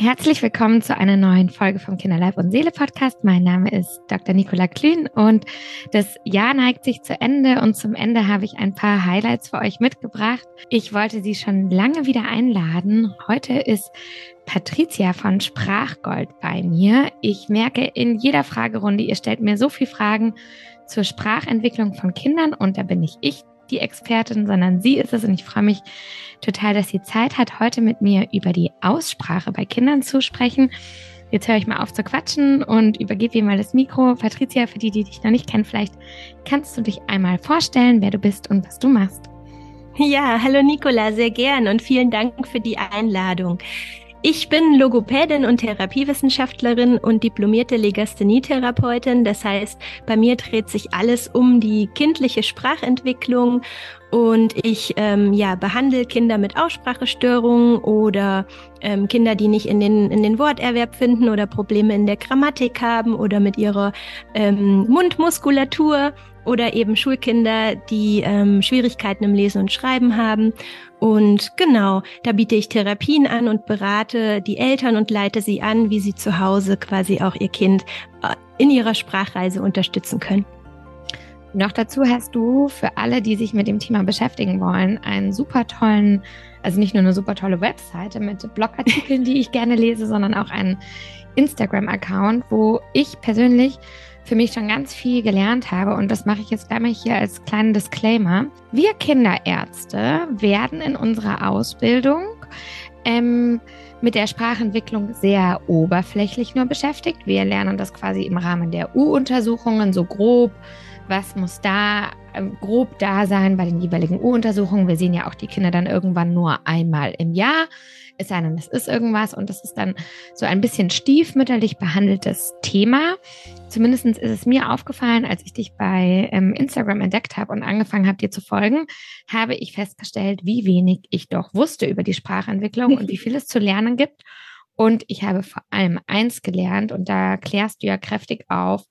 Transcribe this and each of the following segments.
Herzlich willkommen zu einer neuen Folge vom Kinderleib und Seele Podcast. Mein Name ist Dr. Nicola Klün und das Jahr neigt sich zu Ende und zum Ende habe ich ein paar Highlights für euch mitgebracht. Ich wollte Sie schon lange wieder einladen. Heute ist Patricia von Sprachgold bei mir. Ich merke in jeder Fragerunde, ihr stellt mir so viele Fragen zur Sprachentwicklung von Kindern und da bin ich ich die Expertin, sondern sie ist es und ich freue mich total, dass sie Zeit hat, heute mit mir über die Aussprache bei Kindern zu sprechen. Jetzt höre ich mal auf zu quatschen und übergebe ihr mal das Mikro. Patricia, für die, die dich noch nicht kennen, vielleicht kannst du dich einmal vorstellen, wer du bist und was du machst. Ja, hallo Nicola, sehr gern und vielen Dank für die Einladung. Ich bin Logopädin und Therapiewissenschaftlerin und diplomierte Legasthenietherapeutin. Das heißt, bei mir dreht sich alles um die kindliche Sprachentwicklung und ich ähm, ja, behandle Kinder mit Aussprachestörungen oder ähm, Kinder, die nicht in den, in den Worterwerb finden oder Probleme in der Grammatik haben oder mit ihrer ähm, Mundmuskulatur oder eben Schulkinder, die ähm, Schwierigkeiten im Lesen und Schreiben haben. Und genau, da biete ich Therapien an und berate die Eltern und leite sie an, wie sie zu Hause quasi auch ihr Kind äh, in ihrer Sprachreise unterstützen können. Noch dazu hast du für alle, die sich mit dem Thema beschäftigen wollen, einen super tollen, also nicht nur eine super tolle Webseite mit Blogartikeln, die ich gerne lese, sondern auch einen Instagram-Account, wo ich persönlich für mich schon ganz viel gelernt habe und das mache ich jetzt gleich mal hier als kleinen Disclaimer. Wir Kinderärzte werden in unserer Ausbildung ähm, mit der Sprachentwicklung sehr oberflächlich nur beschäftigt. Wir lernen das quasi im Rahmen der U-Untersuchungen so grob. Was muss da äh, grob da sein bei den jeweiligen U-Untersuchungen? Wir sehen ja auch die Kinder dann irgendwann nur einmal im Jahr. Es sei denn, es ist irgendwas und das ist dann so ein bisschen stiefmütterlich behandeltes Thema. Zumindest ist es mir aufgefallen, als ich dich bei ähm, Instagram entdeckt habe und angefangen habe, dir zu folgen, habe ich festgestellt, wie wenig ich doch wusste über die Sprachentwicklung und wie viel es zu lernen gibt. Und ich habe vor allem eins gelernt und da klärst du ja kräftig auf,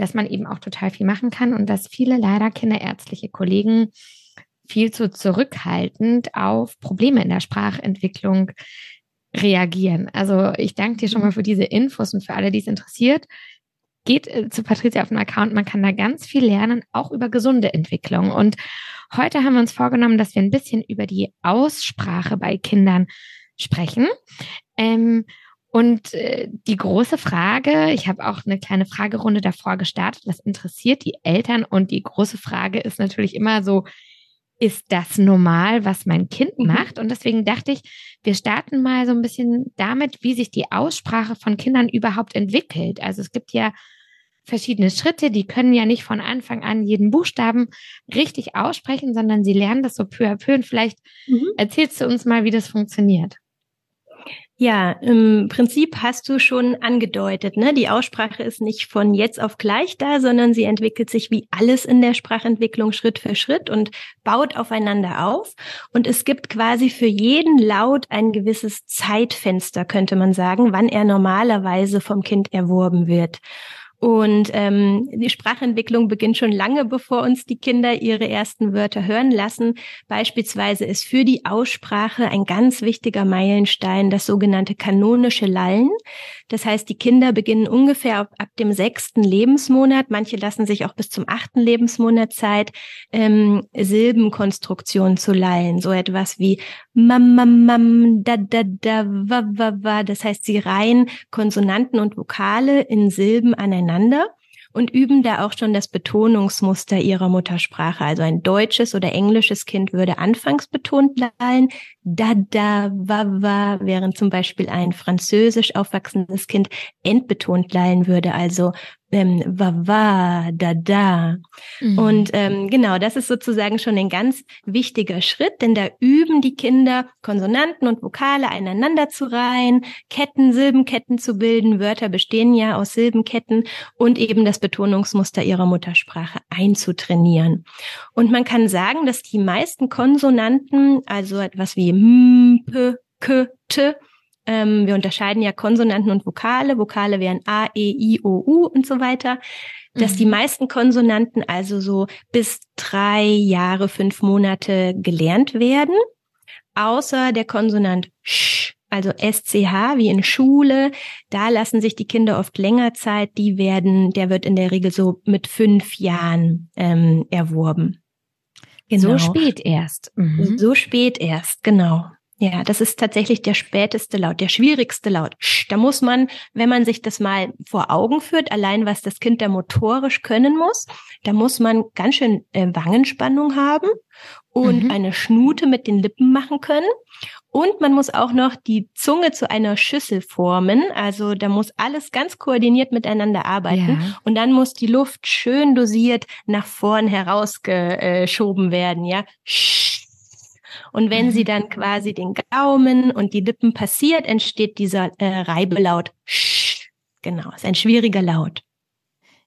dass man eben auch total viel machen kann und dass viele leider kinderärztliche Kollegen viel zu zurückhaltend auf Probleme in der Sprachentwicklung reagieren. Also ich danke dir schon mal für diese Infos und für alle, die es interessiert geht äh, zu Patricia auf den Account. Man kann da ganz viel lernen, auch über gesunde Entwicklung. Und heute haben wir uns vorgenommen, dass wir ein bisschen über die Aussprache bei Kindern sprechen. Ähm, und äh, die große Frage, ich habe auch eine kleine Fragerunde davor gestartet, was interessiert die Eltern? Und die große Frage ist natürlich immer so, ist das normal, was mein Kind mhm. macht? Und deswegen dachte ich, wir starten mal so ein bisschen damit, wie sich die Aussprache von Kindern überhaupt entwickelt. Also es gibt ja verschiedene Schritte, die können ja nicht von Anfang an jeden Buchstaben richtig aussprechen, sondern sie lernen das so peu à peu. Und vielleicht mhm. erzählst du uns mal, wie das funktioniert. Ja, im Prinzip hast du schon angedeutet, ne? Die Aussprache ist nicht von jetzt auf gleich da, sondern sie entwickelt sich wie alles in der Sprachentwicklung Schritt für Schritt und baut aufeinander auf. Und es gibt quasi für jeden Laut ein gewisses Zeitfenster, könnte man sagen, wann er normalerweise vom Kind erworben wird. Und ähm, die Sprachentwicklung beginnt schon lange, bevor uns die Kinder ihre ersten Wörter hören lassen. Beispielsweise ist für die Aussprache ein ganz wichtiger Meilenstein das sogenannte kanonische Lallen. Das heißt, die Kinder beginnen ungefähr ab, ab dem sechsten Lebensmonat, manche lassen sich auch bis zum achten Lebensmonat Zeit, ähm, Silbenkonstruktionen zu lallen. So etwas wie mam, mam, mam, da, da, da, wa, wa, wa. Das heißt, sie reihen Konsonanten und Vokale in Silben aneinander aneinander und üben da auch schon das Betonungsmuster ihrer Muttersprache. Also ein deutsches oder englisches Kind würde anfangs betont lallen, da, da, wa, wa, während zum Beispiel ein französisch aufwachsendes Kind endbetont lallen würde, also ähm, wa, wa, da, da. Mhm. Und ähm, genau, das ist sozusagen schon ein ganz wichtiger Schritt, denn da üben die Kinder Konsonanten und Vokale einander zu reihen, Ketten, Silbenketten zu bilden. Wörter bestehen ja aus Silbenketten und eben das Betonungsmuster ihrer Muttersprache einzutrainieren. Und man kann sagen, dass die meisten Konsonanten, also etwas wie m, p, k, t, ähm, wir unterscheiden ja Konsonanten und Vokale. Vokale wären A, E, I, O, U und so weiter. Dass mhm. die meisten Konsonanten also so bis drei Jahre, fünf Monate gelernt werden. Außer der Konsonant Sch also SCH wie in Schule, da lassen sich die Kinder oft länger Zeit, die werden, der wird in der Regel so mit fünf Jahren ähm, erworben. Genau. So spät erst. Mhm. So spät erst, genau. Ja, das ist tatsächlich der späteste Laut, der schwierigste Laut. Da muss man, wenn man sich das mal vor Augen führt, allein was das Kind da motorisch können muss, da muss man ganz schön äh, Wangenspannung haben und mhm. eine Schnute mit den Lippen machen können. Und man muss auch noch die Zunge zu einer Schüssel formen. Also da muss alles ganz koordiniert miteinander arbeiten. Ja. Und dann muss die Luft schön dosiert nach vorn herausgeschoben werden. Ja. Und wenn sie mhm. dann quasi den Gaumen und die Lippen passiert, entsteht dieser äh, Reibelaut. Genau, ist ein schwieriger Laut.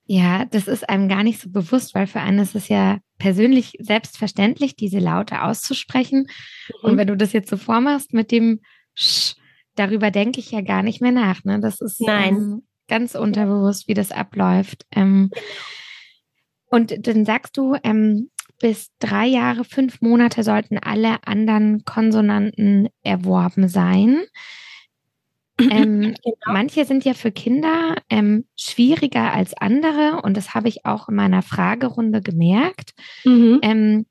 Ja, das ist einem gar nicht so bewusst, weil für einen ist es ja persönlich selbstverständlich, diese Laute auszusprechen. Mhm. Und wenn du das jetzt so vormachst mit dem Sch, darüber denke ich ja gar nicht mehr nach. Ne? Das ist Nein. Ähm, ganz unterbewusst, wie das abläuft. Ähm, und dann sagst du, ähm, bis drei Jahre, fünf Monate sollten alle anderen Konsonanten erworben sein. Ähm, genau. Manche sind ja für Kinder ähm, schwieriger als andere und das habe ich auch in meiner Fragerunde gemerkt. Mhm. Ähm,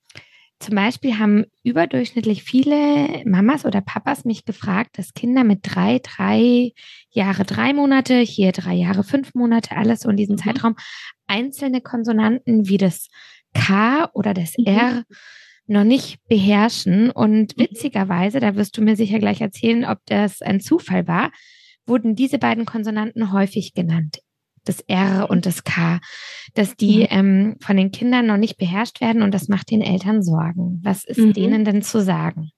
zum Beispiel haben überdurchschnittlich viele Mamas oder Papas mich gefragt, dass Kinder mit drei, drei Jahre, drei Monate, hier drei Jahre, fünf Monate, alles so in diesem mhm. Zeitraum, einzelne Konsonanten wie das K oder das mhm. R noch nicht beherrschen. Und mhm. witzigerweise, da wirst du mir sicher gleich erzählen, ob das ein Zufall war, wurden diese beiden Konsonanten häufig genannt. Das R und das K, dass die mhm. ähm, von den Kindern noch nicht beherrscht werden und das macht den Eltern Sorgen. Was ist mhm. denen denn zu sagen?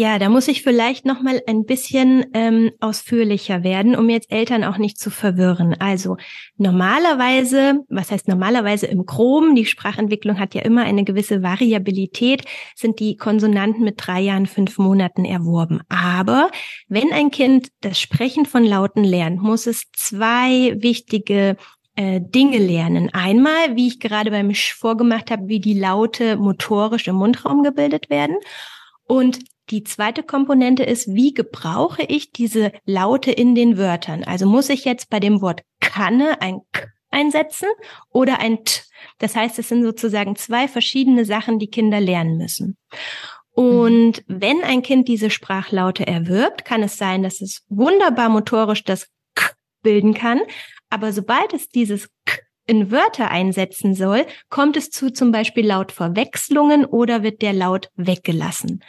Ja, da muss ich vielleicht noch mal ein bisschen ähm, ausführlicher werden, um jetzt Eltern auch nicht zu verwirren. Also normalerweise, was heißt normalerweise im Chrom, die Sprachentwicklung hat ja immer eine gewisse Variabilität, sind die Konsonanten mit drei Jahren, fünf Monaten erworben. Aber wenn ein Kind das Sprechen von Lauten lernt, muss es zwei wichtige äh, Dinge lernen. Einmal, wie ich gerade beim Sch vorgemacht habe, wie die Laute motorisch im Mundraum gebildet werden. Und die zweite Komponente ist, wie gebrauche ich diese Laute in den Wörtern? Also muss ich jetzt bei dem Wort Kanne ein K einsetzen oder ein T? Das heißt, es sind sozusagen zwei verschiedene Sachen, die Kinder lernen müssen. Und wenn ein Kind diese Sprachlaute erwirbt, kann es sein, dass es wunderbar motorisch das K bilden kann. Aber sobald es dieses K in Wörter einsetzen soll, kommt es zu zum Beispiel Lautverwechslungen oder wird der Laut weggelassen.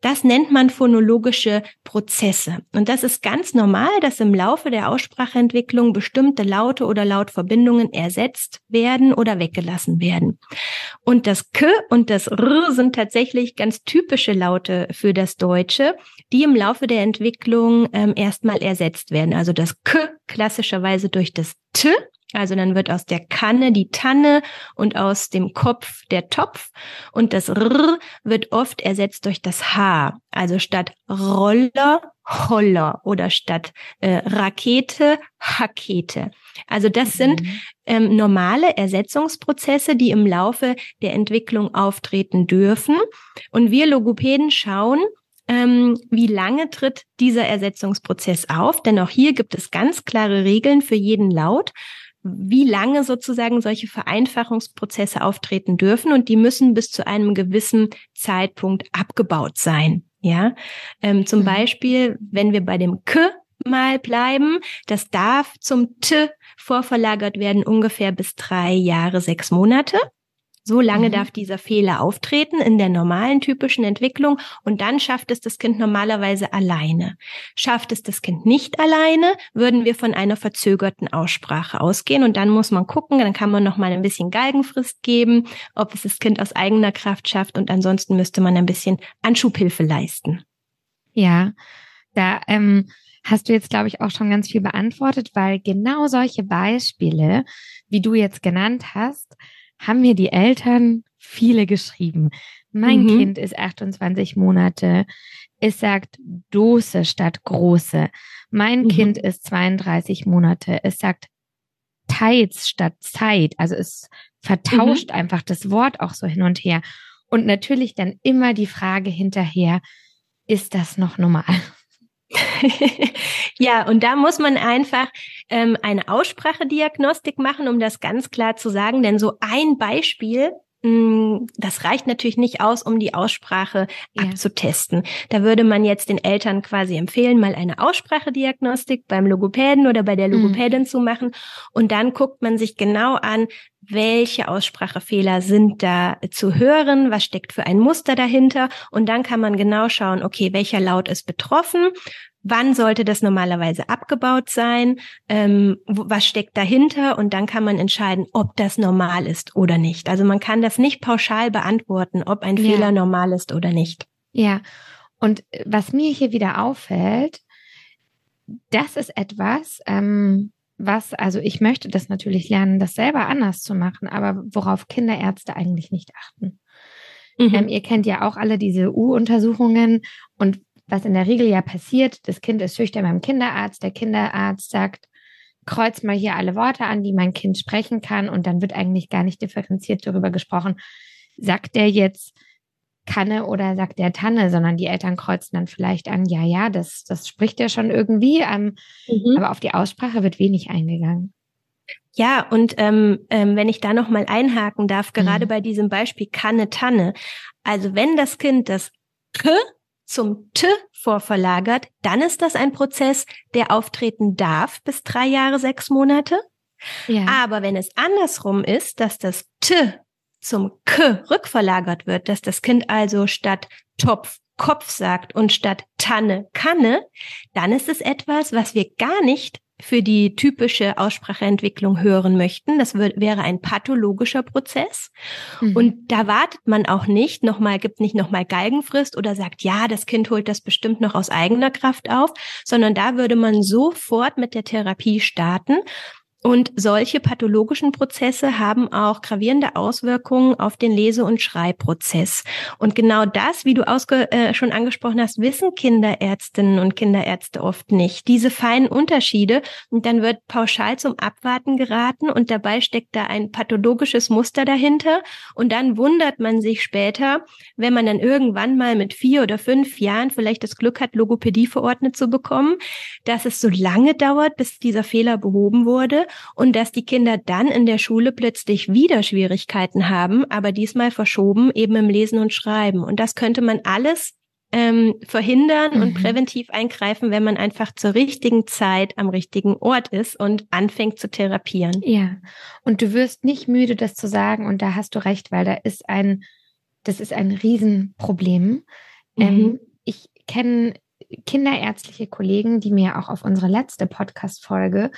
Das nennt man phonologische Prozesse. Und das ist ganz normal, dass im Laufe der Ausspracheentwicklung bestimmte Laute oder Lautverbindungen ersetzt werden oder weggelassen werden. Und das K und das R sind tatsächlich ganz typische Laute für das Deutsche, die im Laufe der Entwicklung ähm, erstmal ersetzt werden. Also das K klassischerweise durch das T also dann wird aus der Kanne die Tanne und aus dem Kopf der Topf und das R wird oft ersetzt durch das H. Also statt Roller, Holler oder statt äh, Rakete, Hakete. Also das sind mhm. ähm, normale Ersetzungsprozesse, die im Laufe der Entwicklung auftreten dürfen. Und wir Logopäden schauen, ähm, wie lange tritt dieser Ersetzungsprozess auf? Denn auch hier gibt es ganz klare Regeln für jeden Laut wie lange sozusagen solche Vereinfachungsprozesse auftreten dürfen und die müssen bis zu einem gewissen Zeitpunkt abgebaut sein. Ja, ähm, zum mhm. Beispiel, wenn wir bei dem K mal bleiben, das darf zum T vorverlagert werden ungefähr bis drei Jahre, sechs Monate. So lange mhm. darf dieser Fehler auftreten in der normalen typischen Entwicklung und dann schafft es das Kind normalerweise alleine. Schafft es das Kind nicht alleine, würden wir von einer verzögerten Aussprache ausgehen und dann muss man gucken, dann kann man noch mal ein bisschen Galgenfrist geben, ob es das Kind aus eigener Kraft schafft und ansonsten müsste man ein bisschen Anschubhilfe leisten. Ja, da ähm, hast du jetzt, glaube ich, auch schon ganz viel beantwortet, weil genau solche Beispiele, wie du jetzt genannt hast, haben mir die Eltern viele geschrieben. Mein mhm. Kind ist 28 Monate. Es sagt Dose statt große. Mein mhm. Kind ist 32 Monate. Es sagt Teils statt Zeit. Also es vertauscht mhm. einfach das Wort auch so hin und her. Und natürlich dann immer die Frage hinterher, ist das noch normal? ja, und da muss man einfach ähm, eine Aussprachediagnostik machen, um das ganz klar zu sagen. Denn so ein Beispiel das reicht natürlich nicht aus, um die Aussprache ja. abzutesten. Da würde man jetzt den Eltern quasi empfehlen, mal eine Aussprachediagnostik beim Logopäden oder bei der mhm. Logopädin mhm. zu machen. Und dann guckt man sich genau an, welche Aussprachefehler sind da zu hören, was steckt für ein Muster dahinter. Und dann kann man genau schauen, okay, welcher Laut ist betroffen, wann sollte das normalerweise abgebaut sein, ähm, was steckt dahinter und dann kann man entscheiden, ob das normal ist oder nicht. Also man kann das nicht pauschal beantworten, ob ein ja. Fehler normal ist oder nicht. Ja, und äh, was mir hier wieder auffällt, das ist etwas, ähm, was, also ich möchte das natürlich lernen, das selber anders zu machen, aber worauf Kinderärzte eigentlich nicht achten. Mhm. Ähm, ihr kennt ja auch alle diese U-Untersuchungen und was in der Regel ja passiert, das Kind ist schüchtern beim Kinderarzt, der Kinderarzt sagt, kreuz mal hier alle Worte an, die mein Kind sprechen kann und dann wird eigentlich gar nicht differenziert darüber gesprochen, sagt der jetzt Kanne oder sagt der Tanne, sondern die Eltern kreuzen dann vielleicht an, ja, ja, das, das spricht ja schon irgendwie, ähm, mhm. aber auf die Aussprache wird wenig eingegangen. Ja, und ähm, ähm, wenn ich da nochmal einhaken darf, gerade mhm. bei diesem Beispiel Kanne, Tanne. Also wenn das Kind das K zum T vorverlagert, dann ist das ein Prozess, der auftreten darf bis drei Jahre, sechs Monate. Ja. Aber wenn es andersrum ist, dass das T zum K rückverlagert wird, dass das Kind also statt Topf Kopf sagt und statt Tanne Kanne, dann ist es etwas, was wir gar nicht für die typische Ausspracheentwicklung hören möchten. Das wäre ein pathologischer Prozess. Mhm. Und da wartet man auch nicht nochmal, gibt nicht nochmal Galgenfrist oder sagt, ja, das Kind holt das bestimmt noch aus eigener Kraft auf, sondern da würde man sofort mit der Therapie starten und solche pathologischen Prozesse haben auch gravierende Auswirkungen auf den Lese- und Schreibprozess. Und genau das, wie du ausge äh, schon angesprochen hast, wissen Kinderärztinnen und Kinderärzte oft nicht. Diese feinen Unterschiede. Und dann wird pauschal zum Abwarten geraten und dabei steckt da ein pathologisches Muster dahinter. Und dann wundert man sich später, wenn man dann irgendwann mal mit vier oder fünf Jahren vielleicht das Glück hat, Logopädie verordnet zu bekommen, dass es so lange dauert, bis dieser Fehler behoben wurde und dass die Kinder dann in der Schule plötzlich wieder Schwierigkeiten haben, aber diesmal verschoben eben im Lesen und Schreiben. Und das könnte man alles ähm, verhindern mhm. und präventiv eingreifen, wenn man einfach zur richtigen Zeit am richtigen Ort ist und anfängt zu therapieren. Ja, und du wirst nicht müde, das zu sagen. Und da hast du recht, weil da ist ein, das ist ein Riesenproblem. Mhm. Ähm, ich kenne kinderärztliche Kollegen, die mir auch auf unsere letzte Podcast-Folge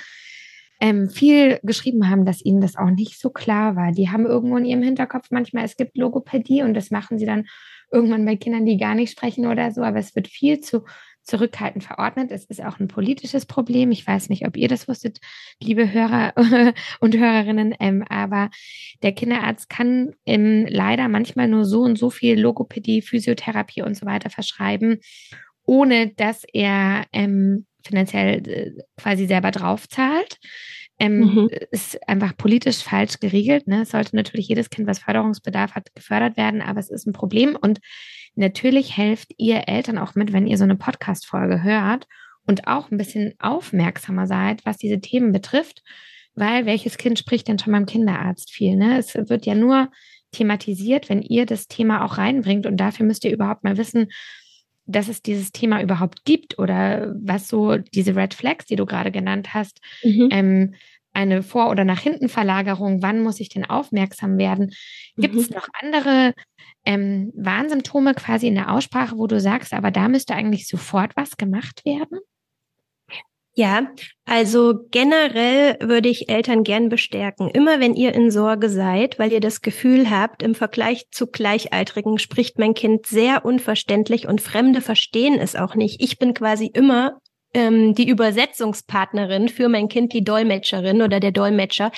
ähm, viel geschrieben haben, dass ihnen das auch nicht so klar war. Die haben irgendwo in ihrem Hinterkopf manchmal, es gibt Logopädie und das machen sie dann irgendwann bei Kindern, die gar nicht sprechen oder so, aber es wird viel zu zurückhaltend verordnet. Es ist auch ein politisches Problem. Ich weiß nicht, ob ihr das wusstet, liebe Hörer und Hörerinnen, ähm, aber der Kinderarzt kann ähm, leider manchmal nur so und so viel Logopädie, Physiotherapie und so weiter verschreiben, ohne dass er ähm, finanziell äh, quasi selber draufzahlt. Ähm, mhm. Ist einfach politisch falsch geregelt. Ne? Es sollte natürlich jedes Kind, was Förderungsbedarf hat, gefördert werden, aber es ist ein Problem. Und natürlich helft ihr Eltern auch mit, wenn ihr so eine Podcast-Folge hört und auch ein bisschen aufmerksamer seid, was diese Themen betrifft, weil welches Kind spricht denn schon beim Kinderarzt viel? Ne? Es wird ja nur thematisiert, wenn ihr das Thema auch reinbringt. Und dafür müsst ihr überhaupt mal wissen, dass es dieses Thema überhaupt gibt oder was so diese Red Flags, die du gerade genannt hast, mhm. ähm, eine Vor- oder nach hinten Verlagerung, wann muss ich denn aufmerksam werden? Gibt es mhm. noch andere ähm, Warnsymptome quasi in der Aussprache, wo du sagst, aber da müsste eigentlich sofort was gemacht werden? Ja, also generell würde ich Eltern gern bestärken. Immer wenn ihr in Sorge seid, weil ihr das Gefühl habt, im Vergleich zu Gleichaltrigen spricht mein Kind sehr unverständlich und Fremde verstehen es auch nicht. Ich bin quasi immer ähm, die Übersetzungspartnerin für mein Kind, die Dolmetscherin oder der Dolmetscher,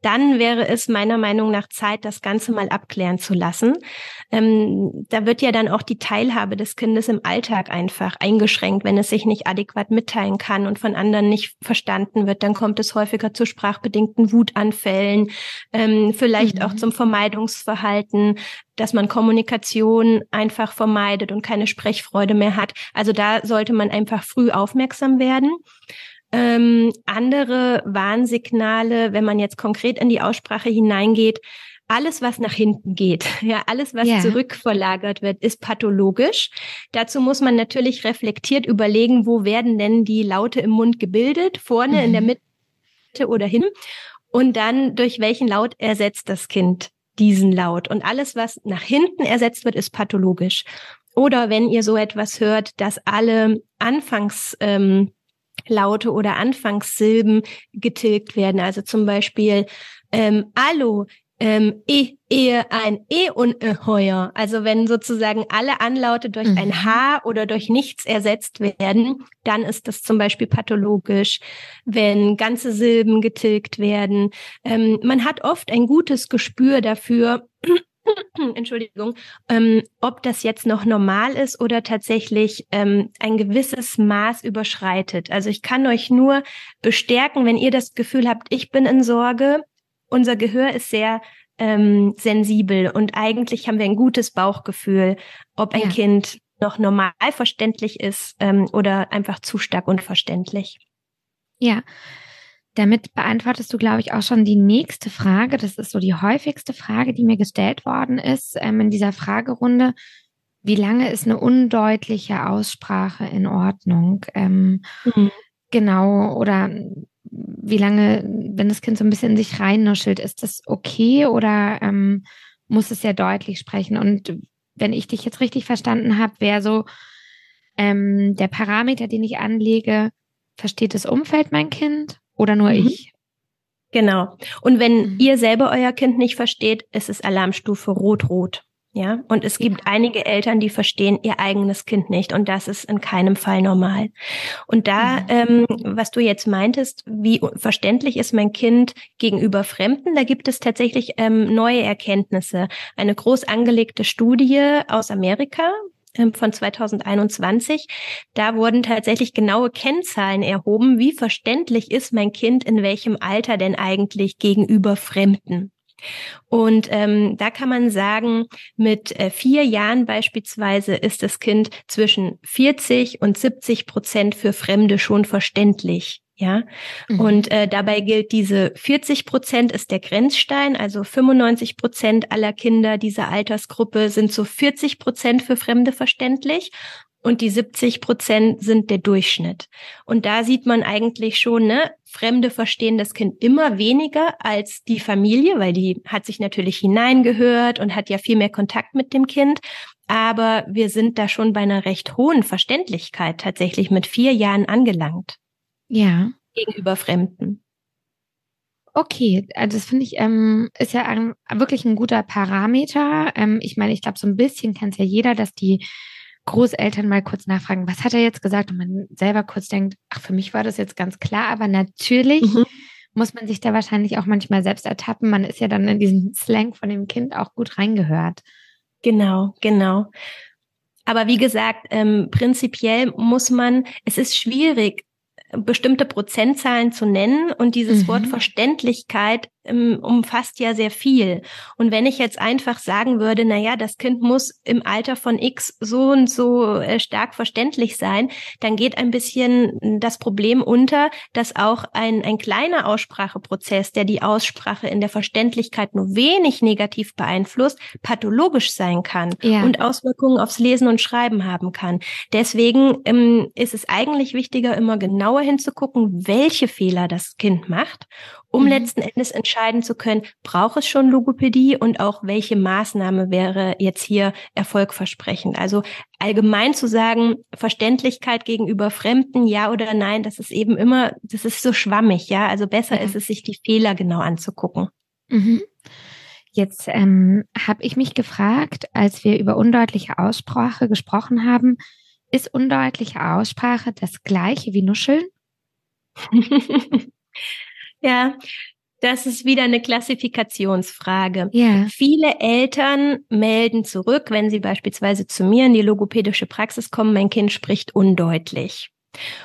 dann wäre es meiner Meinung nach Zeit, das Ganze mal abklären zu lassen. Ähm, da wird ja dann auch die Teilhabe des Kindes im Alltag einfach eingeschränkt, wenn es sich nicht adäquat mitteilen kann und von anderen nicht verstanden wird. Dann kommt es häufiger zu sprachbedingten Wutanfällen, ähm, vielleicht mhm. auch zum Vermeidungsverhalten. Dass man Kommunikation einfach vermeidet und keine Sprechfreude mehr hat. Also da sollte man einfach früh aufmerksam werden. Ähm, andere Warnsignale, wenn man jetzt konkret in die Aussprache hineingeht, alles, was nach hinten geht, ja, alles, was yeah. zurückverlagert wird, ist pathologisch. Dazu muss man natürlich reflektiert überlegen, wo werden denn die Laute im Mund gebildet, vorne, mhm. in der mhm. Mitte oder hin. Und dann durch welchen Laut ersetzt das Kind diesen Laut. Und alles, was nach hinten ersetzt wird, ist pathologisch. Oder wenn ihr so etwas hört, dass alle Anfangs ähm, Laute oder Anfangssilben getilgt werden. Also zum Beispiel ähm, Allo, ähm, e, ehe, ein e und e heuer. Also wenn sozusagen alle Anlaute durch mhm. ein h oder durch nichts ersetzt werden, dann ist das zum Beispiel pathologisch. Wenn ganze Silben getilgt werden, ähm, man hat oft ein gutes Gespür dafür, Entschuldigung, ähm, ob das jetzt noch normal ist oder tatsächlich ähm, ein gewisses Maß überschreitet. Also ich kann euch nur bestärken, wenn ihr das Gefühl habt, ich bin in Sorge. Unser Gehör ist sehr ähm, sensibel und eigentlich haben wir ein gutes Bauchgefühl, ob ein ja. Kind noch normal verständlich ist ähm, oder einfach zu stark unverständlich. Ja, damit beantwortest du, glaube ich, auch schon die nächste Frage. Das ist so die häufigste Frage, die mir gestellt worden ist ähm, in dieser Fragerunde. Wie lange ist eine undeutliche Aussprache in Ordnung? Ähm, mhm. Genau, oder wie lange, wenn das Kind so ein bisschen in sich reinnuschelt, ist das okay oder ähm, muss es sehr deutlich sprechen? Und wenn ich dich jetzt richtig verstanden habe, wäre so ähm, der Parameter, den ich anlege, versteht das Umfeld mein Kind oder nur mhm. ich? Genau. Und wenn mhm. ihr selber euer Kind nicht versteht, ist es Alarmstufe rot-rot. Ja, und es gibt ja. einige Eltern, die verstehen ihr eigenes Kind nicht und das ist in keinem Fall normal. Und da, mhm. ähm, was du jetzt meintest, wie verständlich ist mein Kind gegenüber Fremden, da gibt es tatsächlich ähm, neue Erkenntnisse. Eine groß angelegte Studie aus Amerika, ähm, von 2021. Da wurden tatsächlich genaue Kennzahlen erhoben, wie verständlich ist mein Kind in welchem Alter denn eigentlich gegenüber Fremden. Und ähm, da kann man sagen, mit äh, vier Jahren beispielsweise ist das Kind zwischen 40 und 70 Prozent für Fremde schon verständlich. Ja, mhm. und äh, dabei gilt diese 40 Prozent ist der Grenzstein, also 95 Prozent aller Kinder dieser Altersgruppe sind so 40 Prozent für Fremde verständlich und die 70 Prozent sind der Durchschnitt. Und da sieht man eigentlich schon, ne, Fremde verstehen das Kind immer weniger als die Familie, weil die hat sich natürlich hineingehört und hat ja viel mehr Kontakt mit dem Kind. Aber wir sind da schon bei einer recht hohen Verständlichkeit tatsächlich mit vier Jahren angelangt. Ja. Gegenüber Fremden. Okay, also das finde ich, ähm, ist ja ein, wirklich ein guter Parameter. Ähm, ich meine, ich glaube, so ein bisschen kennt ja jeder, dass die Großeltern mal kurz nachfragen, was hat er jetzt gesagt? Und man selber kurz denkt, ach, für mich war das jetzt ganz klar, aber natürlich mhm. muss man sich da wahrscheinlich auch manchmal selbst ertappen. Man ist ja dann in diesen Slang von dem Kind auch gut reingehört. Genau, genau. Aber wie gesagt, ähm, prinzipiell muss man, es ist schwierig, bestimmte Prozentzahlen zu nennen und dieses mhm. Wort Verständlichkeit umfasst ja sehr viel. Und wenn ich jetzt einfach sagen würde, na ja, das Kind muss im Alter von X so und so äh, stark verständlich sein, dann geht ein bisschen das Problem unter, dass auch ein, ein kleiner Ausspracheprozess, der die Aussprache in der Verständlichkeit nur wenig negativ beeinflusst, pathologisch sein kann ja. und Auswirkungen aufs Lesen und Schreiben haben kann. Deswegen ähm, ist es eigentlich wichtiger, immer genauer hinzugucken, welche Fehler das Kind macht um mhm. letzten Endes entscheiden zu können, braucht es schon Logopädie und auch welche Maßnahme wäre jetzt hier erfolgversprechend. Also allgemein zu sagen, Verständlichkeit gegenüber Fremden, ja oder nein, das ist eben immer, das ist so schwammig, ja. Also besser mhm. ist es, sich die Fehler genau anzugucken. Mhm. Jetzt ähm, habe ich mich gefragt, als wir über undeutliche Aussprache gesprochen haben, ist undeutliche Aussprache das gleiche wie Nuscheln? Ja, das ist wieder eine Klassifikationsfrage. Ja. Viele Eltern melden zurück, wenn sie beispielsweise zu mir in die logopädische Praxis kommen, mein Kind spricht undeutlich.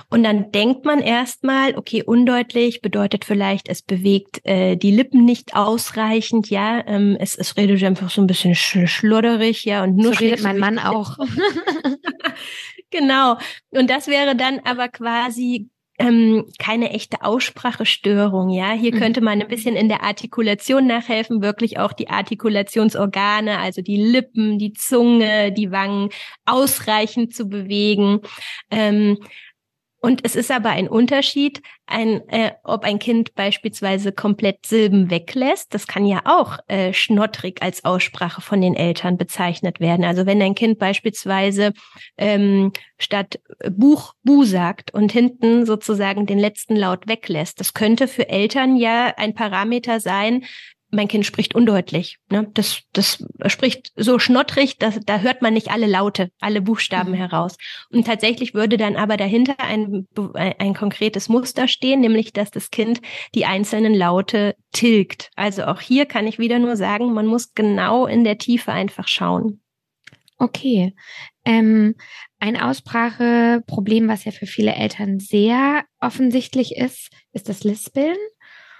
Und dann denkt man erstmal, okay, undeutlich bedeutet vielleicht, es bewegt äh, die Lippen nicht ausreichend, ja, ähm, es, es redet einfach so ein bisschen sch schlodderig, ja, und nur so redet mein Mann auch. genau. Und das wäre dann aber quasi ähm, keine echte Aussprachestörung, ja. Hier mhm. könnte man ein bisschen in der Artikulation nachhelfen, wirklich auch die Artikulationsorgane, also die Lippen, die Zunge, die Wangen ausreichend zu bewegen. Ähm, und es ist aber ein Unterschied, ein, äh, ob ein Kind beispielsweise komplett Silben weglässt. Das kann ja auch äh, schnottrig als Aussprache von den Eltern bezeichnet werden. Also wenn ein Kind beispielsweise ähm, statt Buch Bu sagt und hinten sozusagen den letzten Laut weglässt, das könnte für Eltern ja ein Parameter sein, mein Kind spricht undeutlich. Ne? Das, das spricht so schnottrig, dass, da hört man nicht alle Laute, alle Buchstaben mhm. heraus. Und tatsächlich würde dann aber dahinter ein, ein konkretes Muster stehen, nämlich dass das Kind die einzelnen Laute tilgt. Also auch hier kann ich wieder nur sagen, man muss genau in der Tiefe einfach schauen. Okay. Ähm, ein Ausspracheproblem, was ja für viele Eltern sehr offensichtlich ist, ist das Lispeln.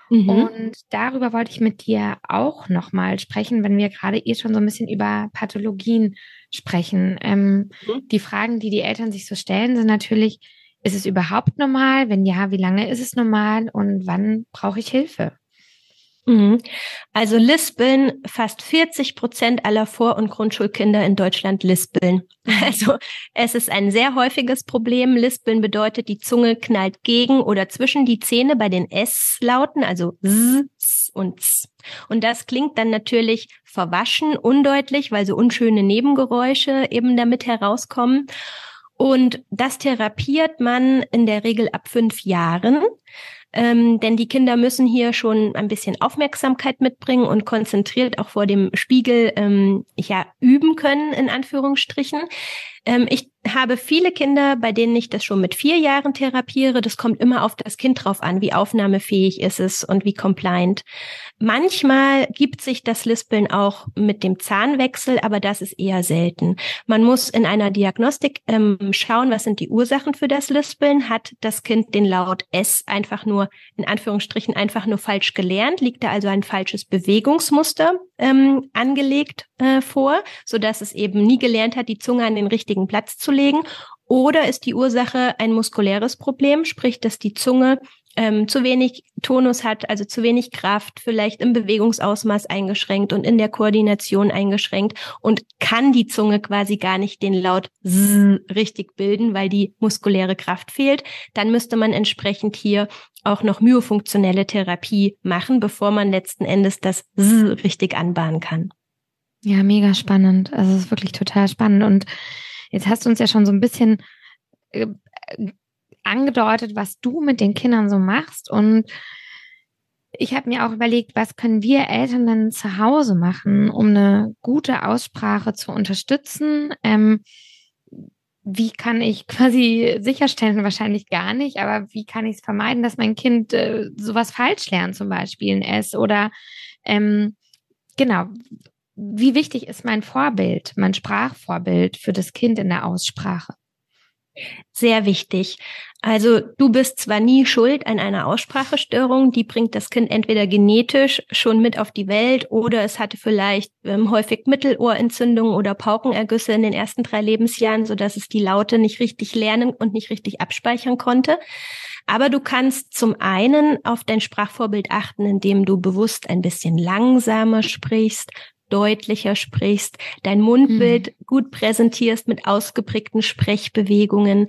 Mhm. Und darüber wollte ich mit dir auch nochmal sprechen, wenn wir gerade eh schon so ein bisschen über Pathologien sprechen. Ähm, mhm. Die Fragen, die die Eltern sich so stellen, sind natürlich, ist es überhaupt normal? Wenn ja, wie lange ist es normal und wann brauche ich Hilfe? Mhm. Also Lispeln, fast 40 Prozent aller Vor- und Grundschulkinder in Deutschland lispeln. Also es ist ein sehr häufiges Problem. Lispeln bedeutet, die Zunge knallt gegen oder zwischen die Zähne bei den S-Lauten, also S, S und S. Und das klingt dann natürlich verwaschen, undeutlich, weil so unschöne Nebengeräusche eben damit herauskommen. Und das therapiert man in der Regel ab fünf Jahren ähm, denn die Kinder müssen hier schon ein bisschen Aufmerksamkeit mitbringen und konzentriert auch vor dem Spiegel ähm, ja üben können in Anführungsstrichen. Ähm, ich habe viele Kinder, bei denen ich das schon mit vier Jahren therapiere. Das kommt immer auf das Kind drauf an, wie aufnahmefähig ist es und wie compliant. Manchmal gibt sich das Lispeln auch mit dem Zahnwechsel, aber das ist eher selten. Man muss in einer Diagnostik ähm, schauen, was sind die Ursachen für das Lispeln. Hat das Kind den Laut S einfach nur, in Anführungsstrichen, einfach nur falsch gelernt? Liegt da also ein falsches Bewegungsmuster ähm, angelegt äh, vor, so dass es eben nie gelernt hat, die Zunge an den richtigen Platz zu legen? Oder ist die Ursache ein muskuläres Problem, sprich, dass die Zunge ähm, zu wenig Tonus hat, also zu wenig Kraft, vielleicht im Bewegungsausmaß eingeschränkt und in der Koordination eingeschränkt und kann die Zunge quasi gar nicht den Laut Z richtig bilden, weil die muskuläre Kraft fehlt, dann müsste man entsprechend hier auch noch myofunktionelle Therapie machen, bevor man letzten Endes das Z richtig anbahnen kann. Ja, mega spannend. Also es ist wirklich total spannend. Und jetzt hast du uns ja schon so ein bisschen äh, angedeutet, was du mit den Kindern so machst. Und ich habe mir auch überlegt, was können wir Eltern denn zu Hause machen, um eine gute Aussprache zu unterstützen? Ähm, wie kann ich quasi sicherstellen, wahrscheinlich gar nicht, aber wie kann ich es vermeiden, dass mein Kind äh, sowas falsch lernt, zum Beispiel ein S oder ähm, genau, wie wichtig ist mein Vorbild, mein Sprachvorbild für das Kind in der Aussprache? Sehr wichtig. Also du bist zwar nie schuld an einer Aussprachestörung, die bringt das Kind entweder genetisch schon mit auf die Welt oder es hatte vielleicht ähm, häufig Mittelohrentzündungen oder Paukenergüsse in den ersten drei Lebensjahren, so dass es die Laute nicht richtig lernen und nicht richtig abspeichern konnte. Aber du kannst zum einen auf dein Sprachvorbild achten, indem du bewusst ein bisschen langsamer sprichst, deutlicher sprichst, dein Mundbild mhm. Gut präsentierst mit ausgeprägten Sprechbewegungen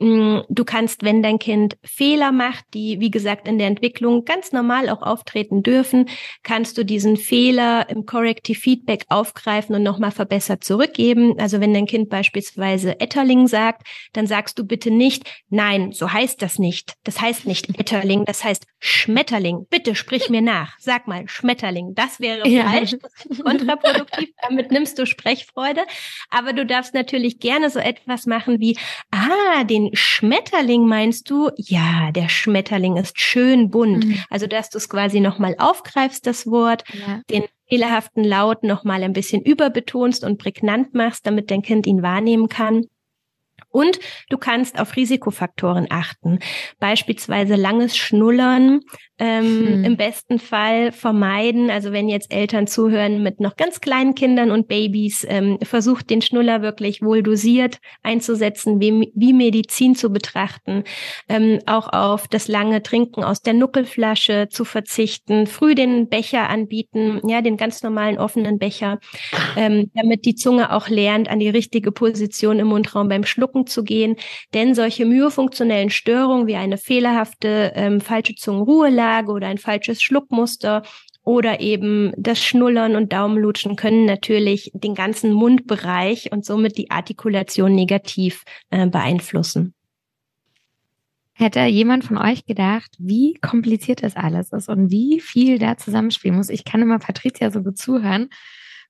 Mm, du kannst, wenn dein Kind Fehler macht, die, wie gesagt, in der Entwicklung ganz normal auch auftreten dürfen, kannst du diesen Fehler im Corrective Feedback aufgreifen und nochmal verbessert zurückgeben. Also wenn dein Kind beispielsweise Etterling sagt, dann sagst du bitte nicht, nein, so heißt das nicht. Das heißt nicht Etterling, das heißt Schmetterling. Bitte sprich mir nach. Sag mal Schmetterling. Das wäre ja. falsch, das ist kontraproduktiv. Damit nimmst du Sprechfreude. Aber du darfst natürlich gerne so etwas machen wie, ah, den Schmetterling meinst du? Ja, der Schmetterling ist schön bunt. Mhm. Also, dass du es quasi nochmal aufgreifst, das Wort, ja. den fehlerhaften Laut nochmal ein bisschen überbetonst und prägnant machst, damit dein Kind ihn wahrnehmen kann. Und du kannst auf Risikofaktoren achten, beispielsweise langes Schnullern, ähm, hm. im besten Fall vermeiden. Also wenn jetzt Eltern zuhören mit noch ganz kleinen Kindern und Babys, ähm, versucht den Schnuller wirklich wohl dosiert einzusetzen, wie, wie Medizin zu betrachten, ähm, auch auf das lange Trinken aus der Nuckelflasche zu verzichten, früh den Becher anbieten, ja, den ganz normalen offenen Becher, ähm, damit die Zunge auch lernt, an die richtige Position im Mundraum beim Schlucken zu gehen. Denn solche myofunktionellen Störungen wie eine fehlerhafte ähm, falsche Zungenruhelage oder ein falsches Schluckmuster oder eben das Schnullern und Daumenlutschen können natürlich den ganzen Mundbereich und somit die Artikulation negativ äh, beeinflussen. Hätte jemand von euch gedacht, wie kompliziert das alles ist und wie viel da zusammenspielen muss? Ich kann immer Patricia so gut zuhören,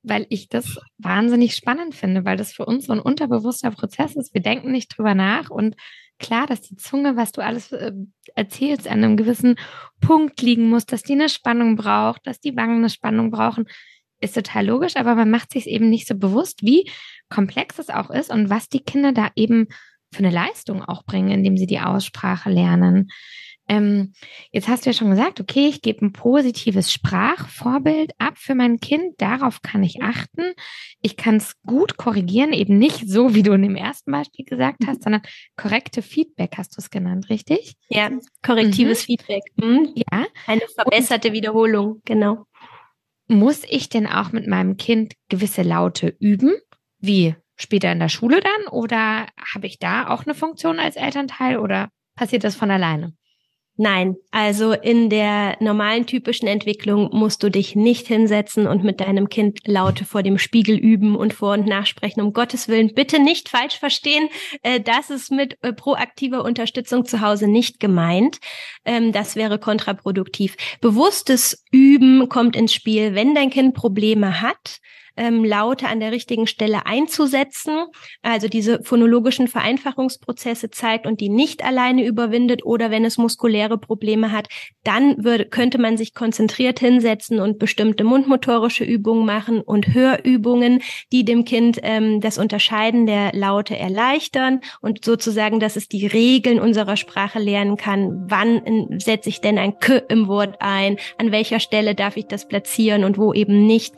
weil ich das wahnsinnig spannend finde, weil das für uns so ein unterbewusster Prozess ist. Wir denken nicht drüber nach und klar, dass die Zunge, was du alles äh, erzählst, an einem gewissen Punkt liegen muss, dass die eine Spannung braucht, dass die Wangen eine Spannung brauchen, ist total logisch, aber man macht sich eben nicht so bewusst, wie komplex es auch ist und was die Kinder da eben für eine Leistung auch bringen, indem sie die Aussprache lernen. Ähm, jetzt hast du ja schon gesagt, okay, ich gebe ein positives Sprachvorbild ab für mein Kind. Darauf kann ich achten. Ich kann es gut korrigieren, eben nicht so, wie du in dem ersten Beispiel gesagt hast, sondern korrekte Feedback hast du es genannt, richtig? Ja, korrektives mhm. Feedback. Mhm. Ja. Eine verbesserte Und Wiederholung, genau. Muss ich denn auch mit meinem Kind gewisse Laute üben? Wie später in der Schule dann? Oder habe ich da auch eine Funktion als Elternteil oder passiert das von alleine? Nein, also in der normalen typischen Entwicklung musst du dich nicht hinsetzen und mit deinem Kind Laute vor dem Spiegel üben und vor und nachsprechen. Um Gottes Willen, bitte nicht falsch verstehen. Äh, das ist mit äh, proaktiver Unterstützung zu Hause nicht gemeint. Ähm, das wäre kontraproduktiv. Bewusstes Üben kommt ins Spiel, wenn dein Kind Probleme hat ähm, Laute an der richtigen Stelle einzusetzen, also diese phonologischen Vereinfachungsprozesse zeigt und die nicht alleine überwindet oder wenn es muskuläre Probleme hat, dann würde, könnte man sich konzentriert hinsetzen und bestimmte mundmotorische Übungen machen und Hörübungen, die dem Kind ähm, das Unterscheiden der Laute erleichtern und sozusagen, dass es die Regeln unserer Sprache lernen kann. Wann setze ich denn ein K im Wort ein? An welcher Stelle darf ich das platzieren und wo eben nicht?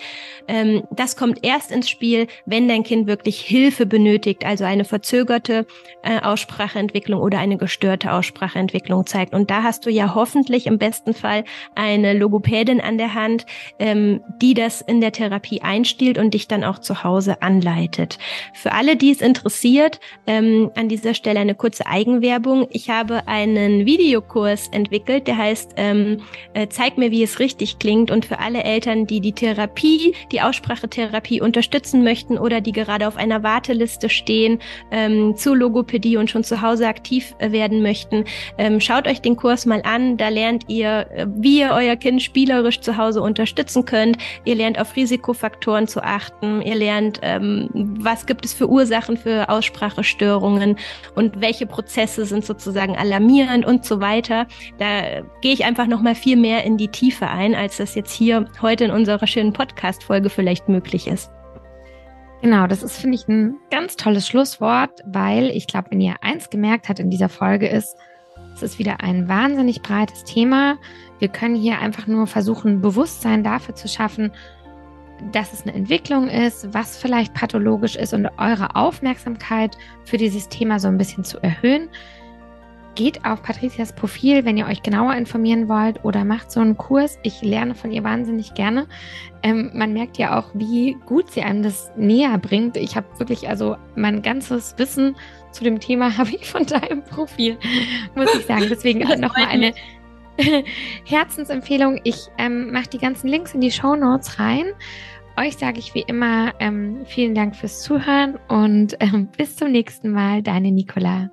Ähm, das das kommt erst ins Spiel, wenn dein Kind wirklich Hilfe benötigt, also eine verzögerte äh, Ausspracheentwicklung oder eine gestörte Ausspracheentwicklung zeigt. Und da hast du ja hoffentlich im besten Fall eine Logopädin an der Hand, ähm, die das in der Therapie einstiehlt und dich dann auch zu Hause anleitet. Für alle, die es interessiert, ähm, an dieser Stelle eine kurze Eigenwerbung. Ich habe einen Videokurs entwickelt, der heißt ähm, äh, Zeig mir, wie es richtig klingt. Und für alle Eltern, die die Therapie, die Aussprachetherapie Therapie unterstützen möchten oder die gerade auf einer Warteliste stehen ähm, zu Logopädie und schon zu Hause aktiv äh, werden möchten, ähm, schaut euch den Kurs mal an. Da lernt ihr, äh, wie ihr euer Kind spielerisch zu Hause unterstützen könnt. Ihr lernt auf Risikofaktoren zu achten. Ihr lernt, ähm, was gibt es für Ursachen für Aussprachestörungen und welche Prozesse sind sozusagen alarmierend und so weiter. Da gehe ich einfach noch mal viel mehr in die Tiefe ein, als das jetzt hier heute in unserer schönen Podcast-Folge vielleicht möglich möglich ist. Genau, das ist, finde ich, ein ganz tolles Schlusswort, weil ich glaube, wenn ihr eins gemerkt habt in dieser Folge ist, es ist wieder ein wahnsinnig breites Thema. Wir können hier einfach nur versuchen, Bewusstsein dafür zu schaffen, dass es eine Entwicklung ist, was vielleicht pathologisch ist und eure Aufmerksamkeit für dieses Thema so ein bisschen zu erhöhen geht auf Patricias Profil, wenn ihr euch genauer informieren wollt oder macht so einen Kurs. Ich lerne von ihr wahnsinnig gerne. Ähm, man merkt ja auch, wie gut sie einem das näher bringt. Ich habe wirklich, also mein ganzes Wissen zu dem Thema habe ich von deinem Profil, muss ich sagen. Deswegen nochmal eine Herzensempfehlung. Ich ähm, mache die ganzen Links in die Show Notes rein. Euch sage ich wie immer ähm, vielen Dank fürs Zuhören und ähm, bis zum nächsten Mal. Deine Nicola.